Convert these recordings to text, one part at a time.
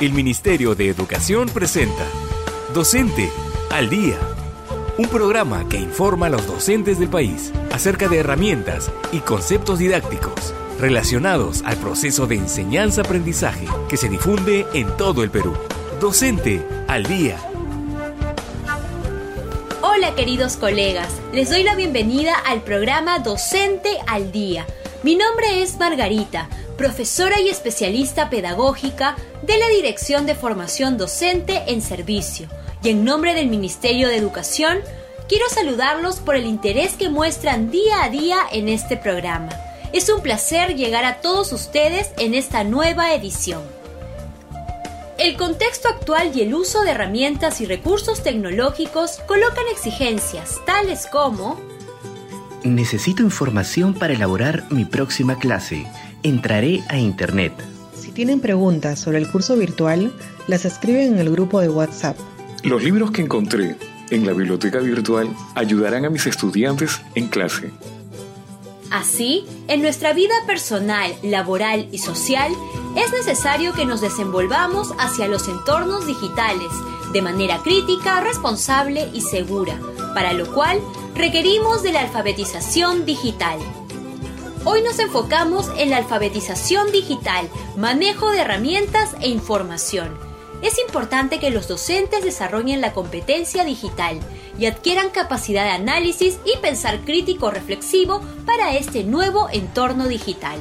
el Ministerio de Educación presenta Docente al Día, un programa que informa a los docentes del país acerca de herramientas y conceptos didácticos relacionados al proceso de enseñanza-aprendizaje que se difunde en todo el Perú. Docente al Día. Hola queridos colegas, les doy la bienvenida al programa Docente al Día. Mi nombre es Margarita profesora y especialista pedagógica de la Dirección de Formación Docente en Servicio. Y en nombre del Ministerio de Educación, quiero saludarlos por el interés que muestran día a día en este programa. Es un placer llegar a todos ustedes en esta nueva edición. El contexto actual y el uso de herramientas y recursos tecnológicos colocan exigencias tales como Necesito información para elaborar mi próxima clase entraré a Internet. Si tienen preguntas sobre el curso virtual, las escriben en el grupo de WhatsApp. Los libros que encontré en la biblioteca virtual ayudarán a mis estudiantes en clase. Así, en nuestra vida personal, laboral y social, es necesario que nos desenvolvamos hacia los entornos digitales de manera crítica, responsable y segura, para lo cual requerimos de la alfabetización digital. Hoy nos enfocamos en la alfabetización digital, manejo de herramientas e información. Es importante que los docentes desarrollen la competencia digital y adquieran capacidad de análisis y pensar crítico reflexivo para este nuevo entorno digital.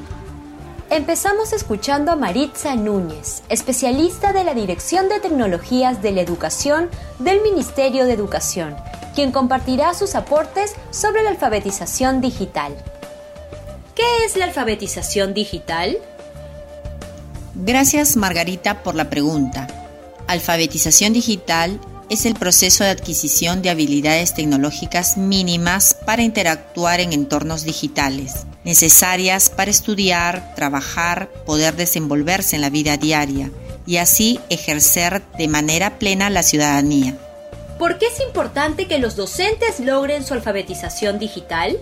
Empezamos escuchando a Maritza Núñez, especialista de la Dirección de Tecnologías de la Educación del Ministerio de Educación, quien compartirá sus aportes sobre la alfabetización digital. ¿Qué es la alfabetización digital? Gracias Margarita por la pregunta. Alfabetización digital es el proceso de adquisición de habilidades tecnológicas mínimas para interactuar en entornos digitales, necesarias para estudiar, trabajar, poder desenvolverse en la vida diaria y así ejercer de manera plena la ciudadanía. ¿Por qué es importante que los docentes logren su alfabetización digital?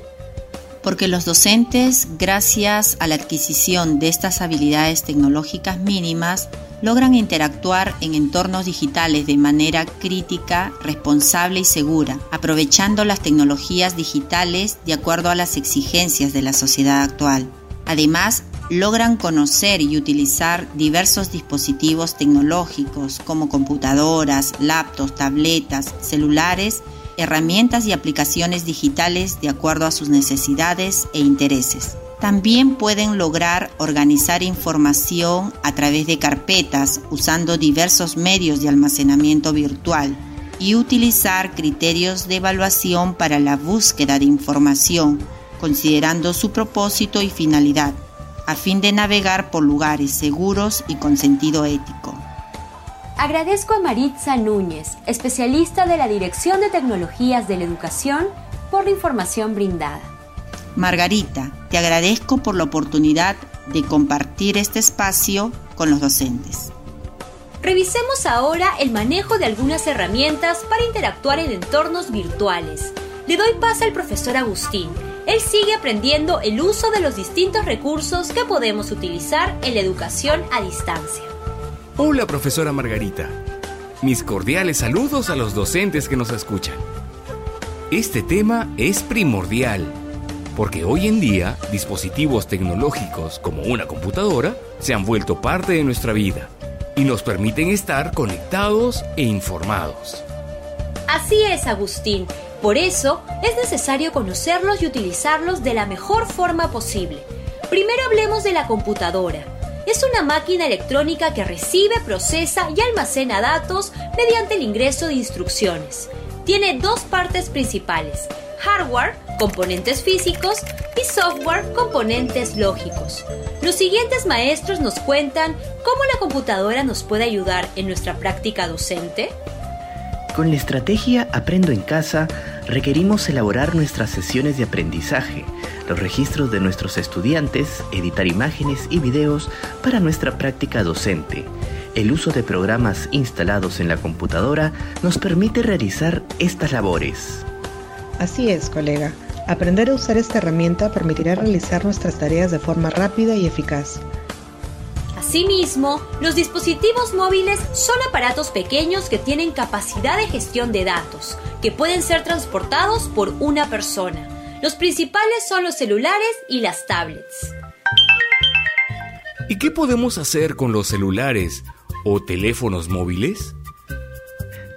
Porque los docentes, gracias a la adquisición de estas habilidades tecnológicas mínimas, logran interactuar en entornos digitales de manera crítica, responsable y segura, aprovechando las tecnologías digitales de acuerdo a las exigencias de la sociedad actual. Además, logran conocer y utilizar diversos dispositivos tecnológicos como computadoras, laptops, tabletas, celulares, herramientas y aplicaciones digitales de acuerdo a sus necesidades e intereses. También pueden lograr organizar información a través de carpetas usando diversos medios de almacenamiento virtual y utilizar criterios de evaluación para la búsqueda de información, considerando su propósito y finalidad, a fin de navegar por lugares seguros y con sentido ético. Agradezco a Maritza Núñez, especialista de la Dirección de Tecnologías de la Educación, por la información brindada. Margarita, te agradezco por la oportunidad de compartir este espacio con los docentes. Revisemos ahora el manejo de algunas herramientas para interactuar en entornos virtuales. Le doy paso al profesor Agustín. Él sigue aprendiendo el uso de los distintos recursos que podemos utilizar en la educación a distancia. Hola, profesora Margarita. Mis cordiales saludos a los docentes que nos escuchan. Este tema es primordial, porque hoy en día dispositivos tecnológicos como una computadora se han vuelto parte de nuestra vida y nos permiten estar conectados e informados. Así es, Agustín. Por eso es necesario conocerlos y utilizarlos de la mejor forma posible. Primero hablemos de la computadora es una máquina electrónica que recibe, procesa y almacena datos mediante el ingreso de instrucciones. Tiene dos partes principales, hardware, componentes físicos, y software, componentes lógicos. Los siguientes maestros nos cuentan cómo la computadora nos puede ayudar en nuestra práctica docente. Con la estrategia Aprendo en casa, requerimos elaborar nuestras sesiones de aprendizaje, los registros de nuestros estudiantes, editar imágenes y videos para nuestra práctica docente. El uso de programas instalados en la computadora nos permite realizar estas labores. Así es, colega. Aprender a usar esta herramienta permitirá realizar nuestras tareas de forma rápida y eficaz. Asimismo, los dispositivos móviles son aparatos pequeños que tienen capacidad de gestión de datos, que pueden ser transportados por una persona. Los principales son los celulares y las tablets. ¿Y qué podemos hacer con los celulares o teléfonos móviles?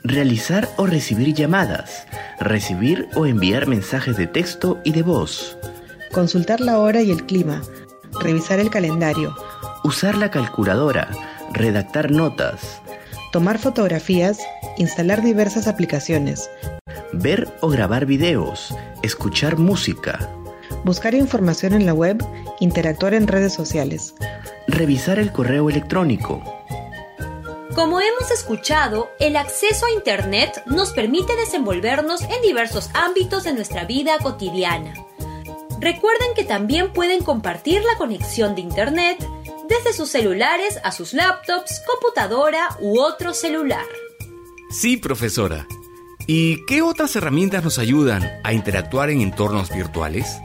Realizar o recibir llamadas, recibir o enviar mensajes de texto y de voz. Consultar la hora y el clima, revisar el calendario, usar la calculadora, redactar notas, tomar fotografías, instalar diversas aplicaciones, ver o grabar videos, escuchar música, buscar información en la web, interactuar en redes sociales, revisar el correo electrónico. Como hemos escuchado, el acceso a Internet nos permite desenvolvernos en diversos ámbitos de nuestra vida cotidiana. Recuerden que también pueden compartir la conexión de Internet desde sus celulares a sus laptops, computadora u otro celular. Sí, profesora. ¿Y qué otras herramientas nos ayudan a interactuar en entornos virtuales?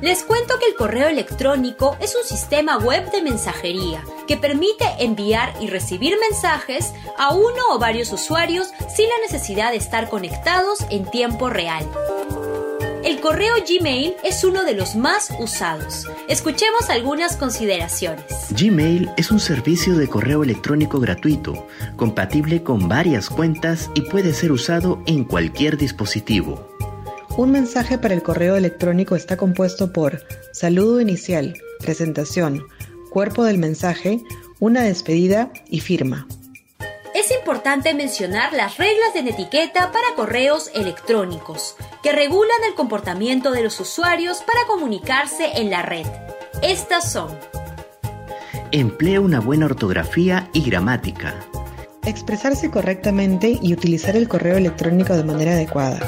Les cuento que el correo electrónico es un sistema web de mensajería que permite enviar y recibir mensajes a uno o varios usuarios sin la necesidad de estar conectados en tiempo real. El correo Gmail es uno de los más usados. Escuchemos algunas consideraciones. Gmail es un servicio de correo electrónico gratuito, compatible con varias cuentas y puede ser usado en cualquier dispositivo. Un mensaje para el correo electrónico está compuesto por saludo inicial, presentación, cuerpo del mensaje, una despedida y firma. Es importante mencionar las reglas de etiqueta para correos electrónicos, que regulan el comportamiento de los usuarios para comunicarse en la red. Estas son Emplea una buena ortografía y gramática. Expresarse correctamente y utilizar el correo electrónico de manera adecuada.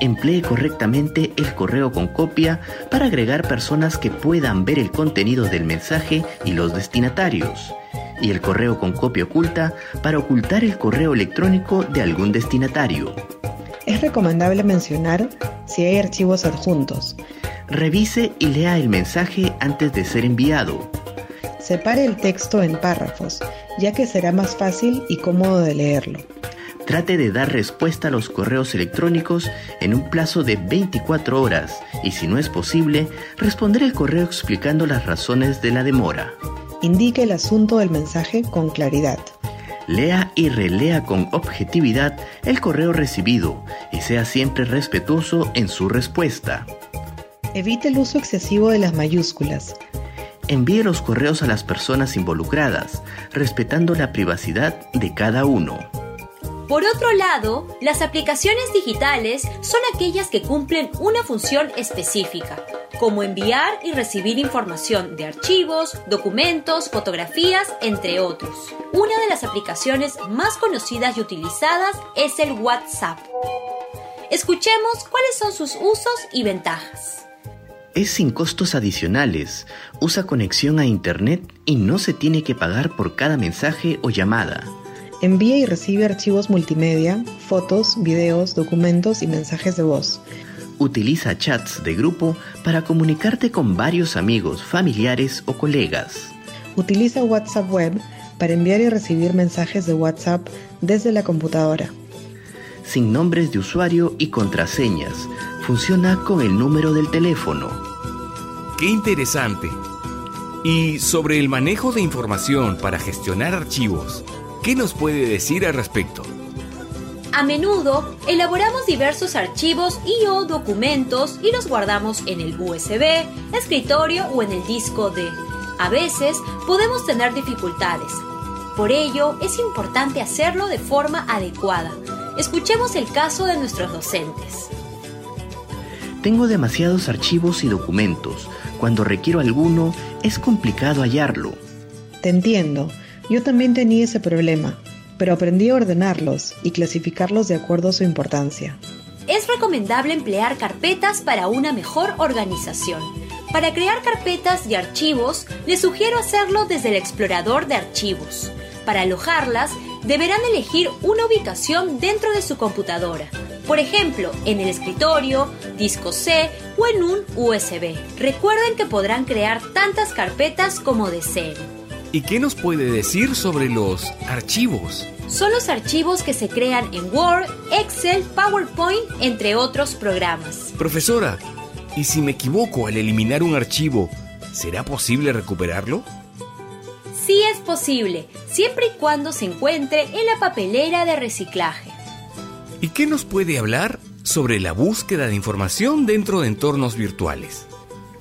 Emplee correctamente el correo con copia para agregar personas que puedan ver el contenido del mensaje y los destinatarios. Y el correo con copia oculta para ocultar el correo electrónico de algún destinatario. Es recomendable mencionar si hay archivos adjuntos. Revise y lea el mensaje antes de ser enviado. Separe el texto en párrafos, ya que será más fácil y cómodo de leerlo. Trate de dar respuesta a los correos electrónicos en un plazo de 24 horas y si no es posible, responder el correo explicando las razones de la demora. Indique el asunto del mensaje con claridad. Lea y relea con objetividad el correo recibido y sea siempre respetuoso en su respuesta. Evite el uso excesivo de las mayúsculas. Envíe los correos a las personas involucradas, respetando la privacidad de cada uno. Por otro lado, las aplicaciones digitales son aquellas que cumplen una función específica, como enviar y recibir información de archivos, documentos, fotografías, entre otros. Una de las aplicaciones más conocidas y utilizadas es el WhatsApp. Escuchemos cuáles son sus usos y ventajas. Es sin costos adicionales, usa conexión a Internet y no se tiene que pagar por cada mensaje o llamada. Envía y recibe archivos multimedia, fotos, videos, documentos y mensajes de voz. Utiliza chats de grupo para comunicarte con varios amigos, familiares o colegas. Utiliza WhatsApp Web para enviar y recibir mensajes de WhatsApp desde la computadora. Sin nombres de usuario y contraseñas. Funciona con el número del teléfono. ¡Qué interesante! Y sobre el manejo de información para gestionar archivos, ¿Qué nos puede decir al respecto? A menudo elaboramos diversos archivos y o documentos y los guardamos en el USB, escritorio o en el disco D. A veces podemos tener dificultades. Por ello es importante hacerlo de forma adecuada. Escuchemos el caso de nuestros docentes. Tengo demasiados archivos y documentos. Cuando requiero alguno, es complicado hallarlo. Te entiendo. Yo también tenía ese problema, pero aprendí a ordenarlos y clasificarlos de acuerdo a su importancia. Es recomendable emplear carpetas para una mejor organización. Para crear carpetas y archivos, les sugiero hacerlo desde el explorador de archivos. Para alojarlas, deberán elegir una ubicación dentro de su computadora. Por ejemplo, en el escritorio, disco C o en un USB. Recuerden que podrán crear tantas carpetas como deseen. ¿Y qué nos puede decir sobre los archivos? Son los archivos que se crean en Word, Excel, PowerPoint, entre otros programas. Profesora, ¿y si me equivoco al eliminar un archivo, será posible recuperarlo? Sí es posible, siempre y cuando se encuentre en la papelera de reciclaje. ¿Y qué nos puede hablar sobre la búsqueda de información dentro de entornos virtuales?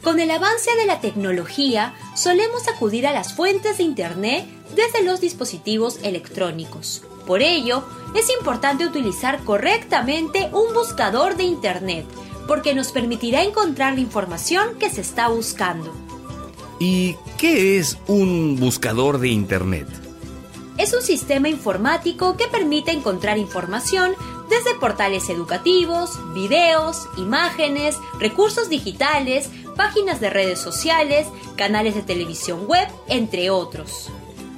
Con el avance de la tecnología, solemos acudir a las fuentes de Internet desde los dispositivos electrónicos. Por ello, es importante utilizar correctamente un buscador de Internet, porque nos permitirá encontrar la información que se está buscando. ¿Y qué es un buscador de Internet? Es un sistema informático que permite encontrar información desde portales educativos, videos, imágenes, recursos digitales, páginas de redes sociales, canales de televisión web, entre otros.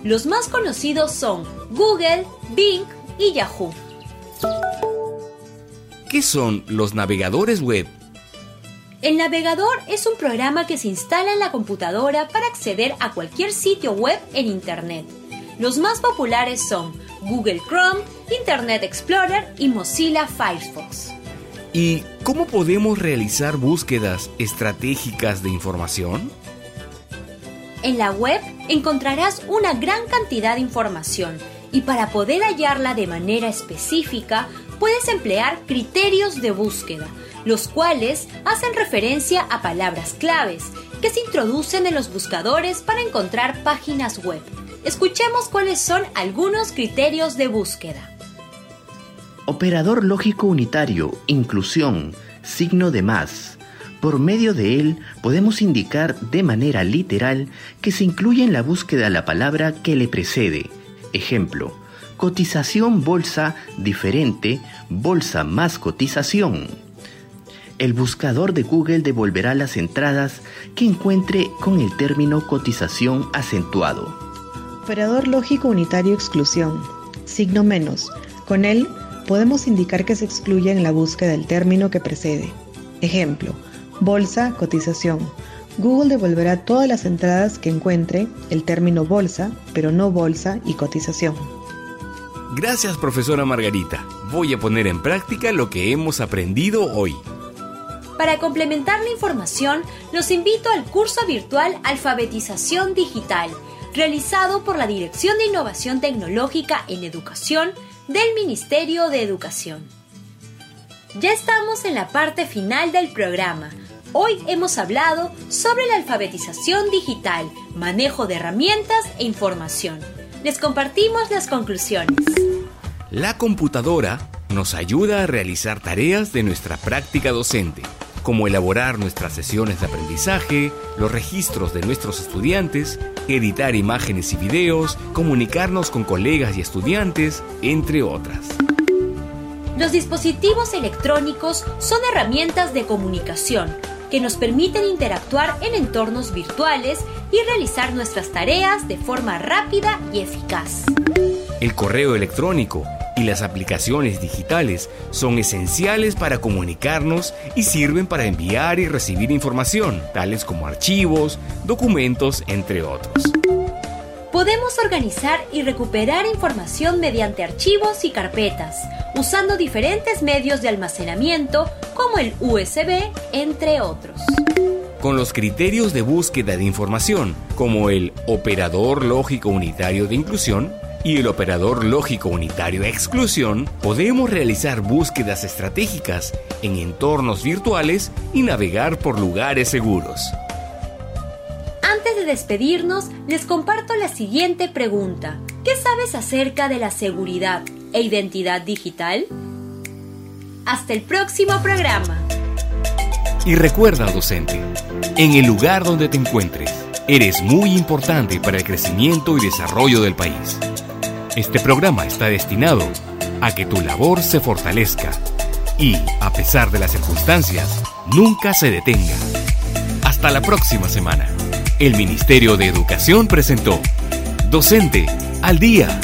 Los más conocidos son Google, Bing y Yahoo. ¿Qué son los navegadores web? El navegador es un programa que se instala en la computadora para acceder a cualquier sitio web en Internet. Los más populares son Google Chrome, Internet Explorer y Mozilla Firefox. ¿Y cómo podemos realizar búsquedas estratégicas de información? En la web encontrarás una gran cantidad de información y para poder hallarla de manera específica puedes emplear criterios de búsqueda, los cuales hacen referencia a palabras claves que se introducen en los buscadores para encontrar páginas web. Escuchemos cuáles son algunos criterios de búsqueda. Operador lógico unitario, inclusión, signo de más. Por medio de él podemos indicar de manera literal que se incluye en la búsqueda la palabra que le precede. Ejemplo, cotización bolsa diferente, bolsa más cotización. El buscador de Google devolverá las entradas que encuentre con el término cotización acentuado. Operador lógico unitario exclusión. Signo menos. Con él podemos indicar que se excluye en la búsqueda el término que precede. Ejemplo, bolsa, cotización. Google devolverá todas las entradas que encuentre el término bolsa, pero no bolsa y cotización. Gracias, profesora Margarita. Voy a poner en práctica lo que hemos aprendido hoy. Para complementar la información, los invito al curso virtual Alfabetización Digital, realizado por la Dirección de Innovación Tecnológica en Educación del Ministerio de Educación. Ya estamos en la parte final del programa. Hoy hemos hablado sobre la alfabetización digital, manejo de herramientas e información. Les compartimos las conclusiones. La computadora nos ayuda a realizar tareas de nuestra práctica docente, como elaborar nuestras sesiones de aprendizaje, los registros de nuestros estudiantes, editar imágenes y videos, comunicarnos con colegas y estudiantes, entre otras. Los dispositivos electrónicos son herramientas de comunicación que nos permiten interactuar en entornos virtuales y realizar nuestras tareas de forma rápida y eficaz. El correo electrónico y las aplicaciones digitales son esenciales para comunicarnos y sirven para enviar y recibir información, tales como archivos, documentos, entre otros. Podemos organizar y recuperar información mediante archivos y carpetas, usando diferentes medios de almacenamiento como el USB, entre otros. Con los criterios de búsqueda de información, como el operador lógico unitario de inclusión, y el operador lógico unitario exclusión, podemos realizar búsquedas estratégicas en entornos virtuales y navegar por lugares seguros. Antes de despedirnos, les comparto la siguiente pregunta. ¿Qué sabes acerca de la seguridad e identidad digital? Hasta el próximo programa. Y recuerda, docente, en el lugar donde te encuentres, eres muy importante para el crecimiento y desarrollo del país. Este programa está destinado a que tu labor se fortalezca y, a pesar de las circunstancias, nunca se detenga. Hasta la próxima semana. El Ministerio de Educación presentó Docente al Día.